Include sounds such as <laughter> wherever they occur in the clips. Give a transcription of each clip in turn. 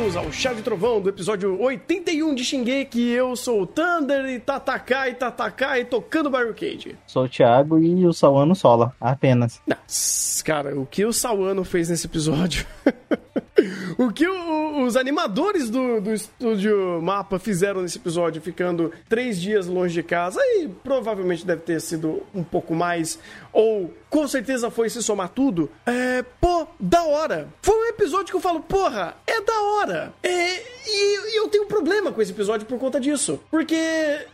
bem-vindos ao Chá de Trovão do episódio 81 de Shingeki. Eu sou o Thunder e Tatakai, Tatakai tocando Barricade. Sou o Thiago e o Sawano sola, apenas. Nossa, cara, o que o Sawano fez nesse episódio? <laughs> o que o, os animadores do, do estúdio Mapa fizeram nesse episódio, ficando três dias longe de casa, e provavelmente deve ter sido um pouco mais, ou com certeza foi se somar tudo. É, pô, da hora. Foi episódio que eu falo, porra, é da hora. É, e, e eu tenho um problema com esse episódio por conta disso. Porque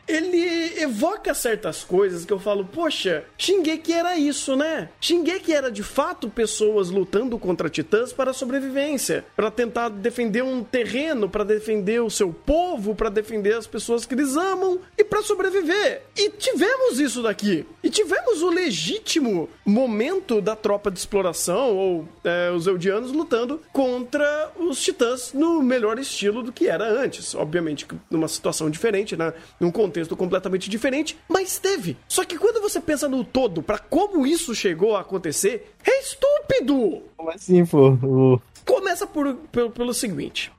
ele evoca certas coisas que eu falo, poxa, Shingeki era isso, né? Shingeki era de fato pessoas lutando contra titãs para sobrevivência, para tentar defender um terreno, para defender o seu povo, para defender as pessoas que eles amam e para sobreviver. E tivemos isso daqui. E tivemos o legítimo momento da tropa de exploração, ou é, os Eldianos lutando contra os Titãs no melhor estilo do que era antes. Obviamente, numa situação diferente, né? num contexto completamente diferente, mas teve. Só que quando você pensa no todo, para como isso chegou a acontecer, é estúpido! Como assim, pô? Começa por, pelo, pelo seguinte: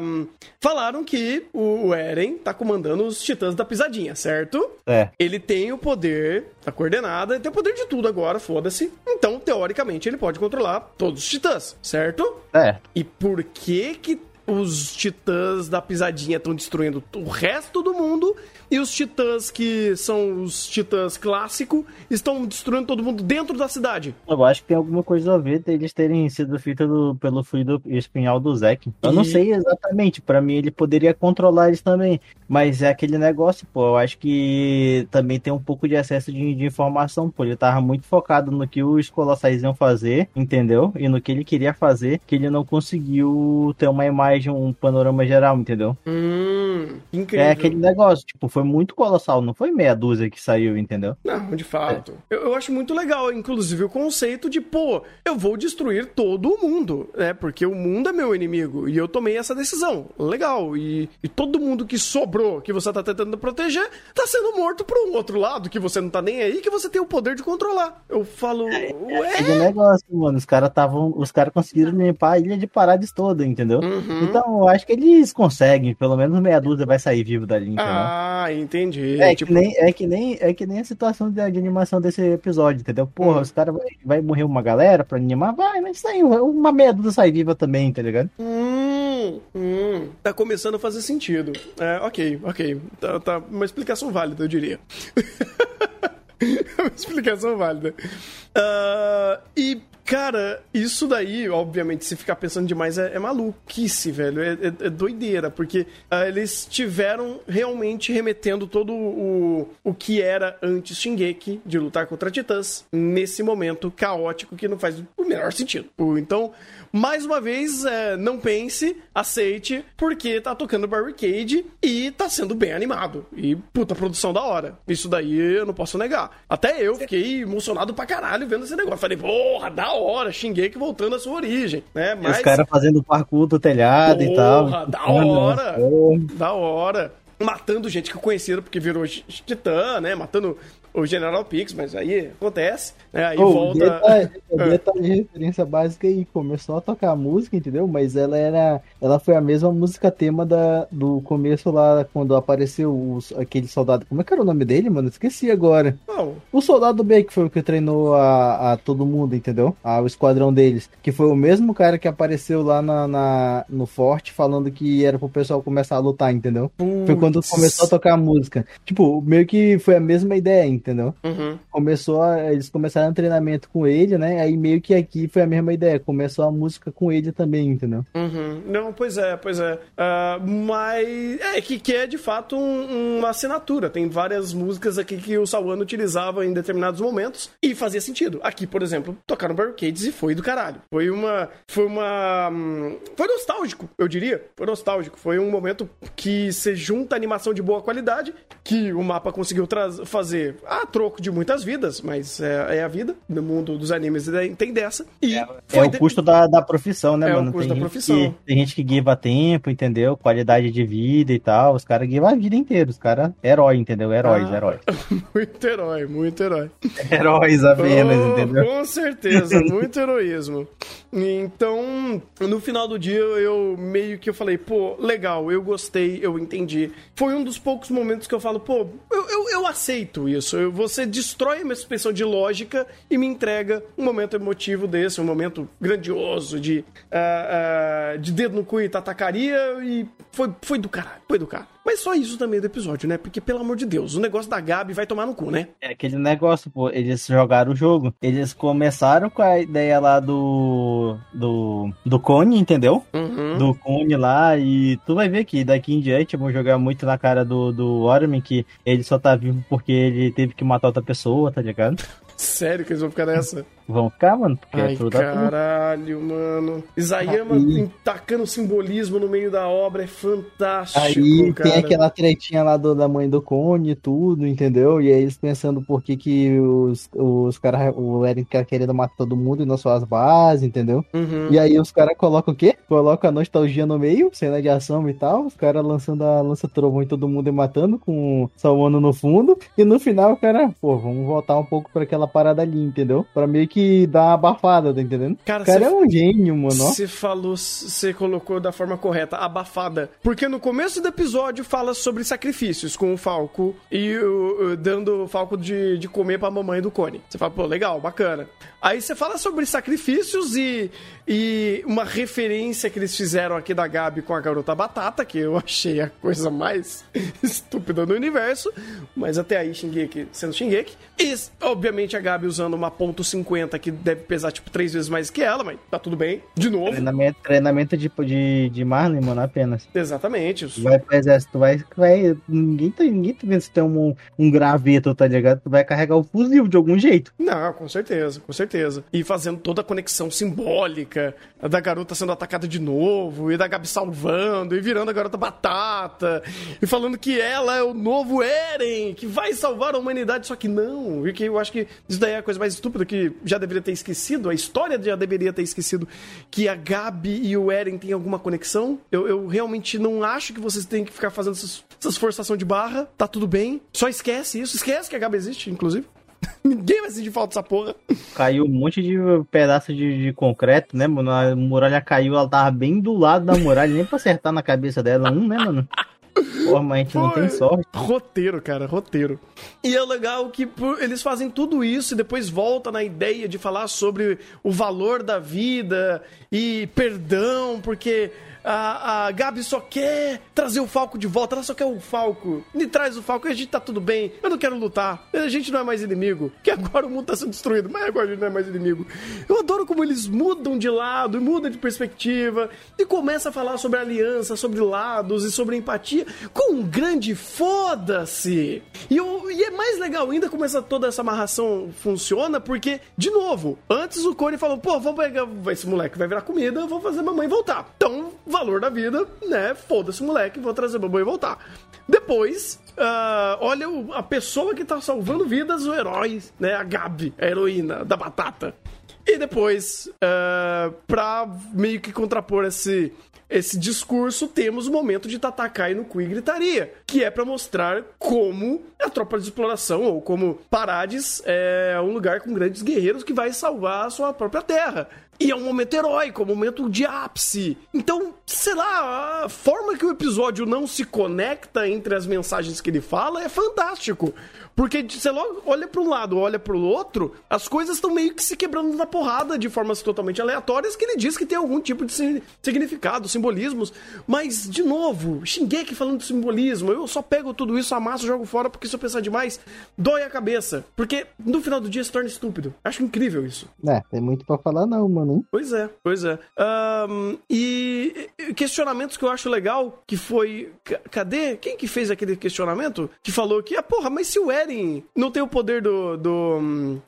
um, falaram que o Eren tá comandando os titãs da pisadinha, certo? É. Ele tem o poder da coordenada, ele tem o poder de tudo agora, foda-se. Então, teoricamente, ele pode controlar todos os titãs, certo? É. E por que que os titãs da pisadinha estão destruindo o resto do mundo e os titãs que são os titãs clássico estão destruindo todo mundo dentro da cidade. Eu acho que tem alguma coisa a ver deles terem sido feitos pelo fluido espinhal do Zek. Eu E- não sei exatamente, pra mim ele poderia controlar eles também, mas é aquele negócio, pô, eu acho que também tem um pouco de excesso de, de informação, pô, ele tava muito focado no que os colossais iam fazer, entendeu? E no que ele queria fazer, que ele não conseguiu ter uma imagem, um panorama geral, entendeu? Hum, incrível. É aquele negócio, tipo, foi muito colossal, não foi meia dúzia que saiu, entendeu? Não, de fato. Eu, eu acho muito legal, inclusive, o conceito de, pô, eu vou destruir todo o mundo, né? Porque o mundo é meu inimigo e eu tomei essa decisão. Legal. E, e todo mundo que sobrou, que você tá tentando proteger, tá sendo morto por um outro lado, que você não tá nem aí, que você tem o poder de controlar. Eu falo, Aquele ué? negócio, mano, os caras estavam. Os caras conseguiram limpar a ilha de Parades toda, entendeu? Uhum. Então, eu acho que eles conseguem, pelo menos meia dúzia vai sair vivo dali, entendeu? Ah, entendi. É, tipo, que nem, é, que nem, é que nem a situação de, de animação desse episódio, entendeu? Porra, Hum. os caras vai, vai morrer uma galera pra animar, vai, mas saiu, uma meia dúzia sai viva também, tá ligado? Hum, hum, tá começando a fazer sentido. É, ok, ok. Tá, tá uma explicação válida, eu diria. <laughs> <laughs> uma explicação válida. Ah, e, cara, isso daí, obviamente, se ficar pensando demais, é, é maluquice, velho. É, é- é doideira, porque ah, eles tiveram realmente remetendo todo o, o que era antes Shingeki, de lutar contra titãs, nesse momento caótico que não faz o menor sentido. Então, mais uma vez, é, não pense, aceite, porque tá tocando Barricade e tá sendo bem animado. E puta produção da hora. Isso daí eu não posso negar. Até eu fiquei emocionado pra caralho vendo esse negócio. Falei, porra, da hora, Shingeki voltando à sua origem, né? E Os caras fazendo parkour do telhado e tal. Porra, da <laughs> hora. porra. Da hora. Matando gente que eu conhecia porque virou titã, né? Matando o General Pix, mas aí acontece, né? Aí Ô, o volta. detalhe, o detalhe de referência básica aí, começou a tocar a música, entendeu? Mas ela era. Ela foi a mesma música tema da, do começo lá, quando apareceu os, aquele soldado. Como é que era o nome dele, mano? Esqueci agora. Não, O soldado B que foi o que treinou a, a todo mundo, entendeu? A, o esquadrão deles. Que foi o mesmo cara que apareceu lá na, na- no forte falando que era pro pessoal começar a lutar, entendeu? Foi quando começou a tocar a música. Tipo, meio que foi a mesma ideia, entendeu? Uhum. Começou a, eles começaram o treinamento com ele, né? Aí meio que aqui foi a mesma ideia. Começou a música com ele também, entendeu? Uhum. Não, pois é, pois é. Ah, mas é que, que é de fato um- uma assinatura. Tem várias músicas aqui que o Sawano utilizava em determinados momentos e fazia sentido. Aqui, por exemplo, tocaram Barricades e foi do caralho. Foi uma. Foi uma. hum, Foi nostálgico, eu diria. Foi nostálgico. Foi um momento que se junta animação de boa qualidade, que o mapa conseguiu fazer a troco de muitas vidas, mas é, é a vida no mundo dos animes tem dessa. E é, é o de... custo da, da profissão, né, é mano? É o custo tem da profissão. Que, tem gente que guiva tempo, entendeu? Qualidade de vida e tal. Os caras guivam a vida inteira. Os caras, herói, entendeu? Heróis, ah, heróis. <laughs> muito herói, muito herói. Heróis apenas, oh, entendeu? Com certeza, <laughs> muito heroísmo. Então, no final do dia, eu meio que eu falei, pô, legal, eu gostei, eu entendi. Foi um dos poucos momentos que eu falo, pô, eu, eu, eu aceito isso. Você destrói a minha suspensão de lógica e me entrega um momento emotivo desse, um momento grandioso de, uh, uh, de dedo no cu e tatacaria e foi, foi do caralho, foi do caralho. Mas só isso também do episódio, né? Porque, pelo amor de Deus, o negócio da Gabi vai tomar no cu, né? É aquele negócio, pô, eles jogaram o jogo. Eles começaram com a ideia lá do. do. do Cone, entendeu? Uhum. Do Cone lá, e tu vai ver que daqui em diante vão jogar muito na cara do, do Ormin que ele só tá vivo porque ele teve que matar outra pessoa, tá ligado? Sério que eles vão ficar nessa? Vão ficar, mano. Porque é Ai, é caralho, mano. Isayama Aí... tacando simbolismo no meio da obra é fantástico, Aí cara. tem aquela tretinha lá do, da mãe do Cone e tudo, entendeu? E aí eles pensando por que que os, os caras, o Eren tá querendo matar todo mundo e não só as bases, entendeu? Uhum. E aí os caras colocam o quê? Colocam a nostalgia no meio, cena de ação e tal, os caras lançando a lança-trovão em todo mundo e matando com salvando no fundo. E no final o cara, pô, vamos voltar um pouco para aquela parada ali, entendeu? Pra meio que dá uma abafada, tá entendendo? Cara, o cara é um gênio, mano. Você falou, você colocou da forma correta, abafada. Porque no começo do episódio fala sobre sacrifícios com o Falco e o, dando o Falco de, de comer pra mamãe do Cone. Você fala, pô, legal, bacana. Aí você fala sobre sacrifícios e, e uma referência que eles fizeram aqui da Gabi com a garota batata, que eu achei a coisa mais <laughs> estúpida do universo. Mas até aí, Shingeki sendo Shingeki. E, obviamente, a Gabi usando uma ponto .50 que deve pesar, tipo, três vezes mais que ela, mas tá tudo bem. De novo. Treinamento, treinamento de, de, de Marlin, mano, apenas. Exatamente. Tu vai pro exército, tu vai... vai ninguém, tá, ninguém tá vendo se tem um, um graveto, tá ligado? Tu vai carregar o fuzil de algum jeito. Não, com certeza, com certeza. E fazendo toda a conexão simbólica da garota sendo atacada de novo, e da Gabi salvando, e virando a garota batata, e falando que ela é o novo Eren, que vai salvar a humanidade, só que não. E que eu acho que isso daí é a coisa mais estúpida que já deveria ter esquecido, a história já deveria ter esquecido que a Gabi e o Eren têm alguma conexão. Eu, eu realmente não acho que vocês têm que ficar fazendo essas, essas forçação de barra, tá tudo bem. Só esquece isso, esquece que a Gabi existe, inclusive. <laughs> Ninguém vai sentir falta dessa porra. Caiu um monte de pedaço de, de, concreto, né, mano? A muralha caiu, ela tava bem do lado da muralha, nem pra acertar na cabeça dela. Um, né, mano? Porra, mas a gente Pô, não tem sorte. Roteiro, cara, roteiro. E é legal que eles fazem tudo isso e depois volta na ideia de falar sobre o valor da vida e perdão, porque a, a Gabi só quer trazer o Falco de volta, ela só quer o Falco. Me traz o Falco e a gente tá tudo bem. Eu não quero lutar. A gente não é mais inimigo. Que agora o mundo tá sendo destruído, mas agora a gente não é mais inimigo. Eu adoro como eles mudam de lado e mudam de perspectiva e começa a falar sobre aliança, sobre lados e sobre empatia com um grande foda-se. E, e é mais legal ainda como essa, toda essa amarração funciona, porque, de novo, antes o Cone falou: pô, vou pegar. Esse moleque vai virar comida, eu vou fazer mamãe voltar. Então valor da vida, né? Foda-se, moleque, vou trazer babô e voltar. Depois, uh, olha o, a pessoa que tá salvando vidas, o herói, né? A Gabi, a heroína da batata. E depois, uh, pra meio que contrapor esse, esse discurso, temos o momento de Tatakai no e gritaria, que é para mostrar como a tropa de exploração, ou como Parades é um lugar com grandes guerreiros que vai salvar a sua própria terra. E é um momento heróico, é um momento de ápice. Então, sei lá, a forma que o episódio não se conecta entre as mensagens que ele fala é fantástico. Porque você logo olha para um lado, olha para o outro, as coisas estão meio que se quebrando na porrada de formas totalmente aleatórias que ele diz que tem algum tipo de significado, simbolismos. Mas, de novo, Shingeki falando de simbolismo, eu só pego tudo isso, amasso, jogo fora, porque se eu pensar demais, dói a cabeça. Porque no final do dia se torna estúpido. Acho incrível isso. É, tem muito para falar não, mano. Pois é, pois é. Um, e questionamentos que eu acho legal, que foi... Cadê? Quem que fez aquele questionamento? Que falou que, ah, porra, mas se o Eren não tem o poder do, do,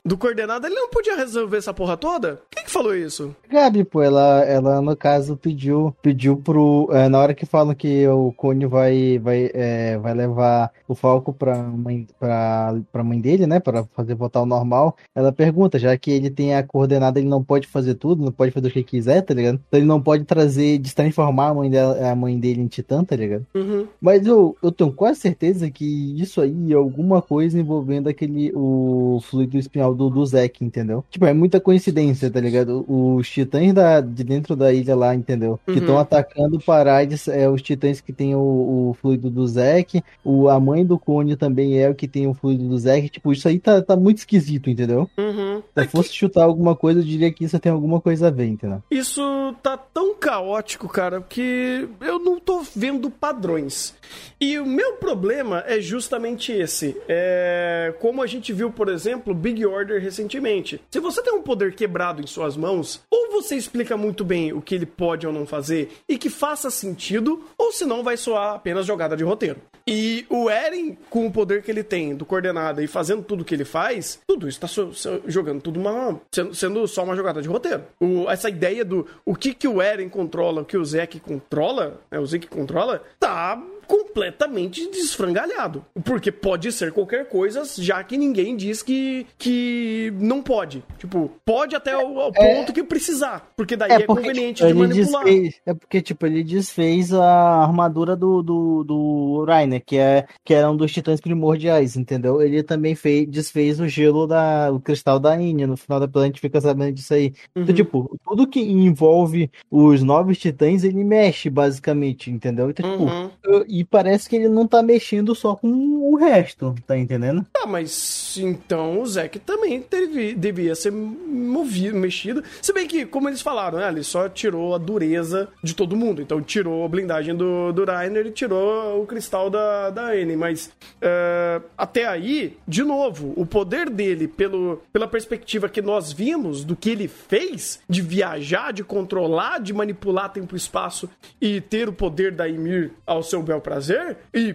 do coordenado, ele não podia resolver essa porra toda? Quem falou isso? Gabi, pô, ela, ela no caso pediu, pediu pro. É, na hora que falam que o Cone vai, vai, é, vai levar o Falco pra mãe, pra, pra mãe dele, né? Pra fazer voltar ao normal, ela pergunta, já que ele tem a coordenada, ele não pode fazer tudo, não pode fazer o que quiser, tá ligado? Então ele não pode trazer, destransformar a mãe, dela, a mãe dele em Titã, tá ligado? Uhum. Mas eu, eu tenho quase certeza que isso aí é alguma coisa envolvendo aquele. o fluido espinhal do, do Zack, entendeu? Tipo, é muita coincidência, tá ligado? Os titãs da, de dentro da ilha lá, entendeu? Que estão Uhum. atacando Parades, é os titãs que tem o, o fluido do Zack, o, a mãe do Cone também é o que tem o fluido do Zack. Tipo, isso aí tá, tá muito esquisito, entendeu? Uhum. Se É eu fosse chutar alguma coisa, eu diria que isso tem alguma coisa a ver, entendeu? Isso tá tão caótico, cara, que eu não tô vendo padrões. E o meu problema é justamente esse. É como a gente viu, por exemplo, Big Order recentemente. Se você tem um poder quebrado em suas mãos, ou você explica muito bem o que ele pode ou não fazer e que faça sentido, ou senão vai soar apenas jogada de roteiro. E o Eren, com o poder que ele tem do coordenada e fazendo tudo que ele faz, tudo isso tá so- so- jogando tudo uma. sendo, sendo só uma jogada de roteiro. O- essa ideia do o que, que o Eren controla, o que o Zeke controla, né, o Zeke controla, tá completamente desfrangalhado. Porque pode ser qualquer coisa, já que ninguém diz que, que não pode. Tipo, pode até o, ao ponto que precisar. Porque daí é, conveniente tipo, de manipular. desfez, é porque, tipo, ele desfez a armadura do, do, do Rainer, que, é, que era um dos titãs primordiais, entendeu? Ele também fez, desfez o gelo da. o cristal da Enya. No final da episódio a gente fica sabendo disso aí. Então, Uhum. tipo, tudo que envolve os novos titãs, ele mexe, basicamente, entendeu? Então, tipo, Uhum. eu- e parece que ele não tá mexendo só com o resto, tá entendendo? Ah, mas então o Zack também teve, devia ser movido, mexido. Se bem que, como eles falaram, né, ele só tirou a dureza de todo mundo. Então tirou a blindagem do, do Rainer e tirou o cristal da, da Anne. Mas eh, até aí, de novo, o poder dele, pelo, pela perspectiva que nós vimos do que ele fez, de viajar, de controlar, de manipular tempo e espaço e ter o poder da Ymir ao seu bel prazer, e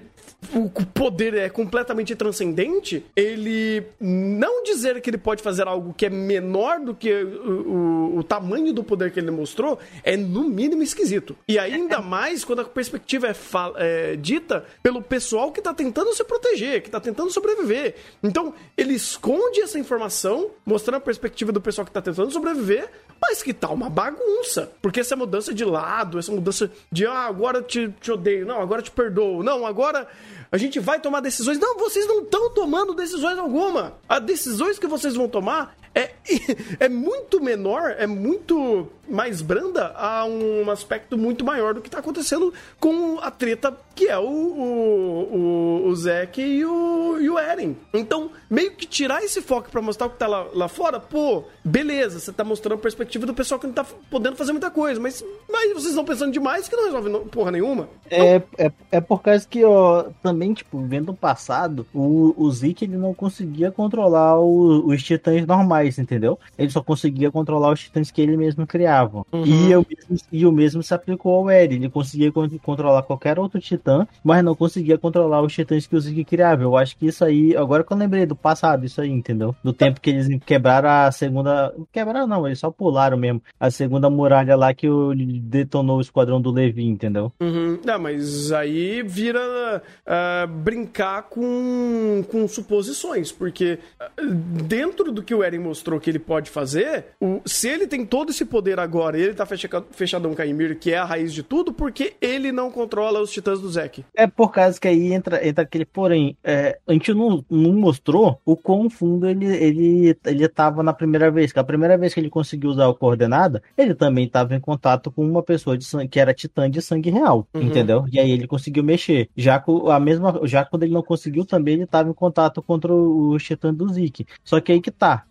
o poder é completamente transcendente, ele não dizer que ele pode fazer algo que é menor do que o, o- o tamanho do poder que ele mostrou é no mínimo esquisito. E ainda <laughs> mais quando a perspectiva é, é dita pelo pessoal que tá tentando se proteger, que tá tentando sobreviver. Então, ele esconde essa informação, mostrando a perspectiva do pessoal que tá tentando sobreviver, mas que tá uma bagunça. Porque essa mudança de lado, essa mudança de ah, agora te, te odeio, não, agora te perdoo, não, agora a gente vai tomar decisões. Não, vocês não estão tomando decisões alguma. As decisões que vocês vão tomar é, <laughs> é muito menor, é muito mais branda a um aspecto muito maior do que tá acontecendo com a treta que é o, o, o, o Zack e o, e o Eren. Então, meio que tirar esse foco pra mostrar o que tá lá, lá fora, pô, beleza, você tá mostrando a perspectiva do pessoal que não tá podendo fazer muita coisa, mas, mas vocês estão pensando demais que não resolve porra nenhuma. É, é, é por causa que, ó, também, tipo, vendo o passado, o, o Zeke ele não conseguia controlar o- os titãs normais, entendeu? Ele só conseguia controlar os titãs que ele mesmo criava. Uhum. E, o mesmo, e o mesmo se aplicou ao Eren. Ele conseguia con- controlar qualquer outro titã, mas não conseguia controlar os titãs que o Zeke criava. Eu acho que isso aí, agora que eu lembrei do passado, isso aí, entendeu? Do tempo que eles quebraram a segunda. Quebraram não, eles só pularam mesmo. A segunda muralha lá que o, detonou o esquadrão do Levi, entendeu? Uhum. Não, mas aí vira ah, brincar com, com suposições, porque ah, dentro do que o Eren mostrou que ele pode fazer, o- se ele tem todo esse poder agora e ele tá fecha- fechadão com a Ymir, que é a raiz de tudo, porque ele não controla os titãs do Zack. É por causa que aí entra, entra aquele porém. é, a gente não, não mostrou o quão fundo ele, ele, ele tava na primeira vez. Que a primeira vez que ele conseguiu usar o coordenada, ele também estava em contato com uma pessoa de sangue, que era titã de sangue real, Uhum. entendeu? E aí ele conseguiu mexer. Já, com a mesma, já quando ele não conseguiu, também ele estava em contato contra os titãs do Zeke. Só que aí que tá.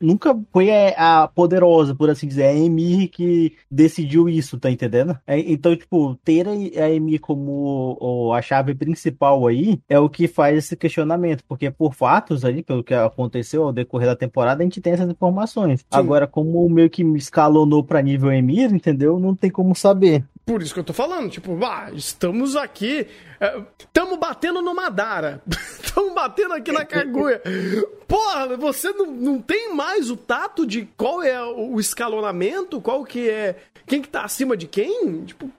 Nunca foi a, a poderosa, por assim dizer, a Emir que decidiu isso, tá entendendo? É, então, tipo, ter a Emir como a chave principal aí é o que faz esse questionamento, porque por fatos ali, pelo que aconteceu ao decorrer da temporada, a gente tem essas informações. Agora, como meio que me escalonou pra nível Emir, entendeu? Não tem como saber. Por isso que eu tô falando, tipo, ah, estamos aqui, estamos é, batendo no Madara, estamos <laughs> batendo aqui na Kaguya. Porra, você não, não tem mais o tato de qual é o escalonamento, qual que é, quem que tá acima de quem? Tipo,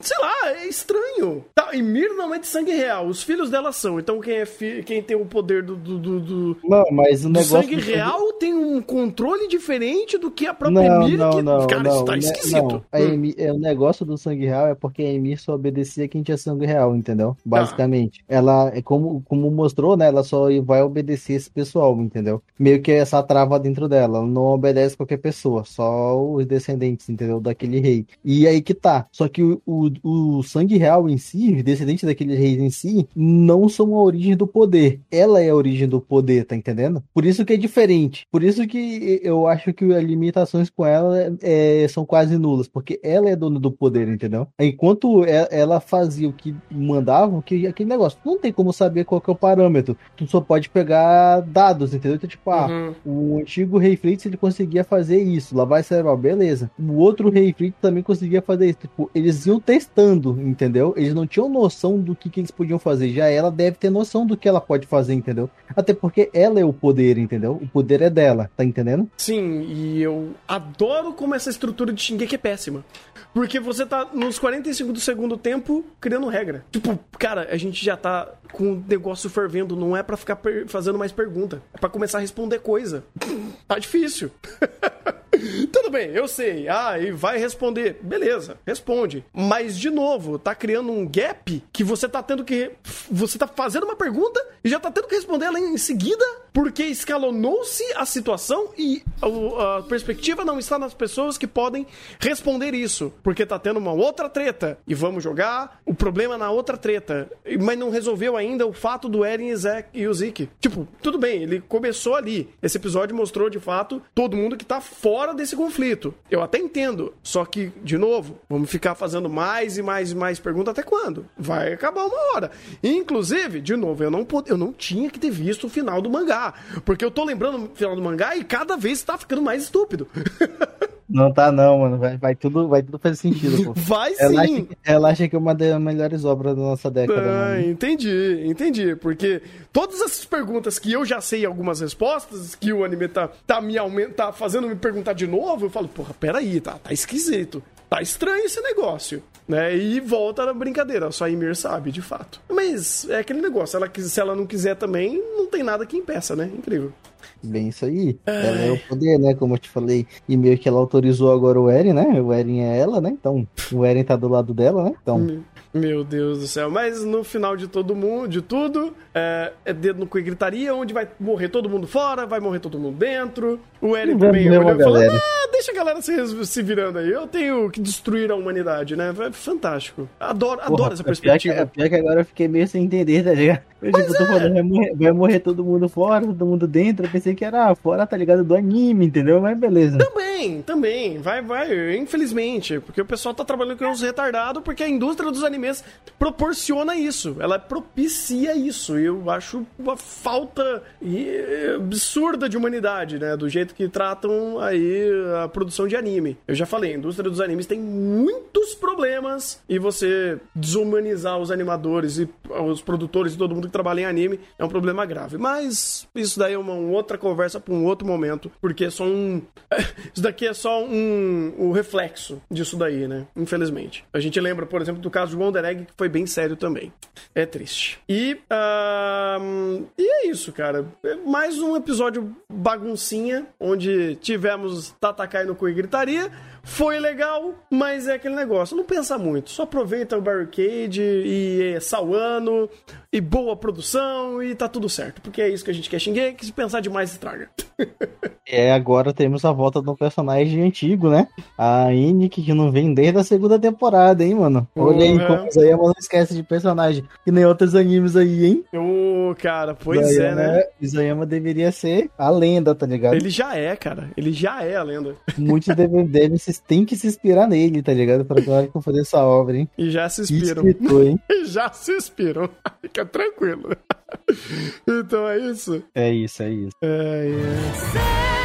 sei lá, é estranho. Tá, e Mir não é de sangue real, os filhos dela são. Então quem é fi... quem tem o poder do, do, do, do não, mas o negócio sangue do... real tem um controle diferente do que a própria não, Emir. Não, que... não, Cara, não, isso tá né, esquisito. Não. A Emir, é, o negócio do sangue real é porque a Emir só obedecia quem tinha sangue real, entendeu? Tá. Basicamente. Ah. Ela, é como, como mostrou, né? Ela só vai obedecer esse pessoal, entendeu? Meio que essa trava dentro dela. Ela não obedece qualquer pessoa, só os descendentes, entendeu? Daquele rei. E aí que tá. Só que o, o, o sangue real em si, os descendentes daquele rei em si, não são a origem do poder. Ela é a origem do poder, tá entendendo? Por isso que é diferente. Por isso que eu acho que as limitações com ela é, são quase nulas, porque ela é dona do poder, entendeu? Enquanto ela fazia o que mandava, que aquele negócio, não tem como saber qual é o parâmetro. Tu só pode pegar dados, entendeu? Então, tipo, ah, uhum. o antigo rei Fritz ele conseguia fazer isso, lavar cerebral, beleza. O outro rei Fritz também conseguia fazer isso. Tipo, eles iam testando, entendeu? Eles não tinham noção do que, que eles podiam fazer. Já ela deve ter noção do que ela pode fazer, entendeu? Até porque ela é o poder, entendeu? O poder é dela, tá entendendo? Sim, e eu adoro como essa estrutura de Shingeki é péssima. Porque você tá nos 45 do segundo tempo criando regra. Tipo, cara, a gente já tá com o negócio fervendo, não é para ficar fazendo mais pergunta, é para começar a responder coisa. tá difícil. <laughs> <laughs> Tudo bem, eu sei. Ah, e vai responder. Beleza, responde. Mas, de novo, tá criando um gap que você tá tendo que. Você tá fazendo uma pergunta e já tá tendo que responder ela em seguida, porque escalonou-se a situação e a, perspectiva não está nas pessoas que podem responder isso. Porque tá tendo uma outra treta. E vamos jogar o problema na outra treta. Mas não resolveu ainda o fato do Eren e o Zeke. Tipo, tudo bem, ele começou ali. Esse episódio mostrou de fato todo mundo que tá fora desse conflito. Eu até entendo. Só que, de novo, vamos ficar fazendo mais e mais e mais perguntas até quando? Vai acabar uma hora. Inclusive, de novo, eu não, eu não tinha que ter visto o final do mangá. Porque eu tô lembrando o final do mangá e cada vez tá ficando mais estúpido. <laughs> Não tá não, mano. Vai, vai, tudo, vai tudo fazer sentido, pô. <laughs> Vai ela sim. Acha, ela acha que é uma das melhores obras da nossa década. Ah, entendi, entendi. Porque todas essas perguntas que eu já sei algumas respostas, que o anime tá, tá me aumenta, tá fazendo me perguntar de novo, eu falo, porra, peraí, tá, tá esquisito. Tá estranho esse negócio. Né? E volta na brincadeira, só a Ymir sabe, de fato. Mas é aquele negócio, ela, se ela não quiser também, não tem nada que impeça, né? Incrível. Bem isso aí. Ai. Ela é o poder, né? Como eu te falei. E meio que ela autorizou agora o Eren, né? O Eren é ela, né? Então, o Eren tá do lado dela, né? Então. Meu Deus do céu. Mas no final de todo mundo, de tudo, é, é dedo no cu e gritaria, onde vai morrer todo mundo fora, vai morrer todo mundo dentro. O Eren também olhou e falou: ah, deixa a galera se, se virando aí. Eu tenho que destruir a humanidade, né? É fantástico. Adoro, Porra, adoro essa perspectiva. Pior que, pior que agora eu fiquei meio sem entender, tá ligado? Eu, tipo, é. falando, vai morrer, vai morrer, todo mundo fora, todo mundo dentro. Eu pensei que era fora, tá ligado? Do anime, entendeu? Mas beleza. Também, também. Vai, vai. Infelizmente. Porque o pessoal tá trabalhando com uns retardados porque a indústria dos animes proporciona isso. Ela propicia isso. E eu acho uma falta absurda de humanidade, né? Do jeito que tratam aí a produção de anime. Eu já falei, a indústria dos animes tem muitos problemas e você desumanizar os animadores e os produtores e todo mundo trabalha em anime é um problema grave. Mas isso daí é uma outra conversa para um outro momento, porque é só um. <laughs> isso daqui é só um, um reflexo disso daí, né? Infelizmente. A gente lembra, por exemplo, do caso de Wonder Egg, que foi bem sério também. É triste. E. Uh, e é isso, cara. É mais um episódio baguncinha, onde tivemos Tatakai no cu e gritaria. Foi legal, mas é aquele negócio. Não pensa muito. Só aproveita o Barricade e é Sawano e boa produção e tá tudo certo. Porque é isso que a gente quer xingar, que se pensar demais estraga. <laughs> é, agora temos a volta do personagem antigo, né? A Inick, que não vem desde a segunda temporada, hein, mano? Olha aí como Isayama não esquece de personagem. Que nem outros animes aí, hein? Ô, oh, cara, pois Isayama, é, né? Isayama deveria ser a lenda, tá ligado? Ele já é, cara. Ele já é a lenda. Muitos devem, devem se <laughs> tem que se inspirar nele, tá ligado? Pra hora que eu fazer essa obra, hein? E já se inspiram. Escritor, hein? E <laughs> já se inspiram. <laughs> Fica tranquilo. <laughs> então é isso? É isso, é isso. É, é.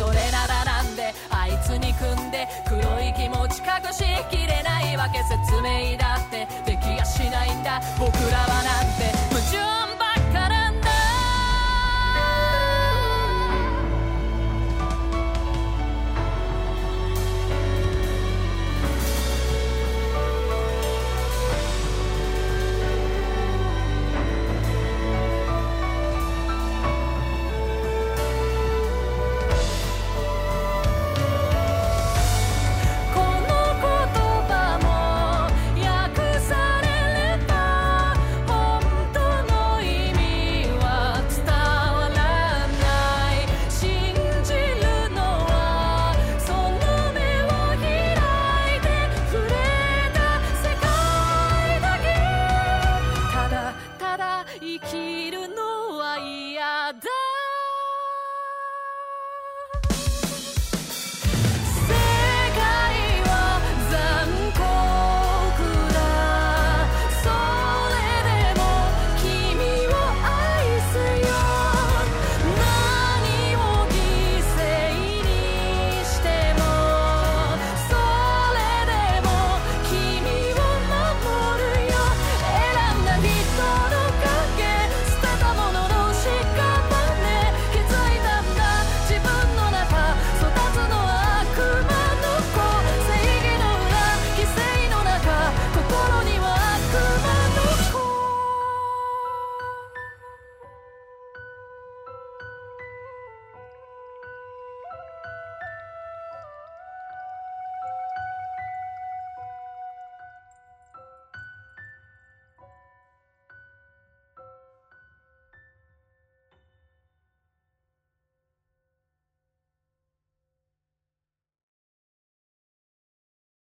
それならなんであいつに組んで黒い気持ち隠しきれないわけ説明だってできやしないんだ。僕らはなんて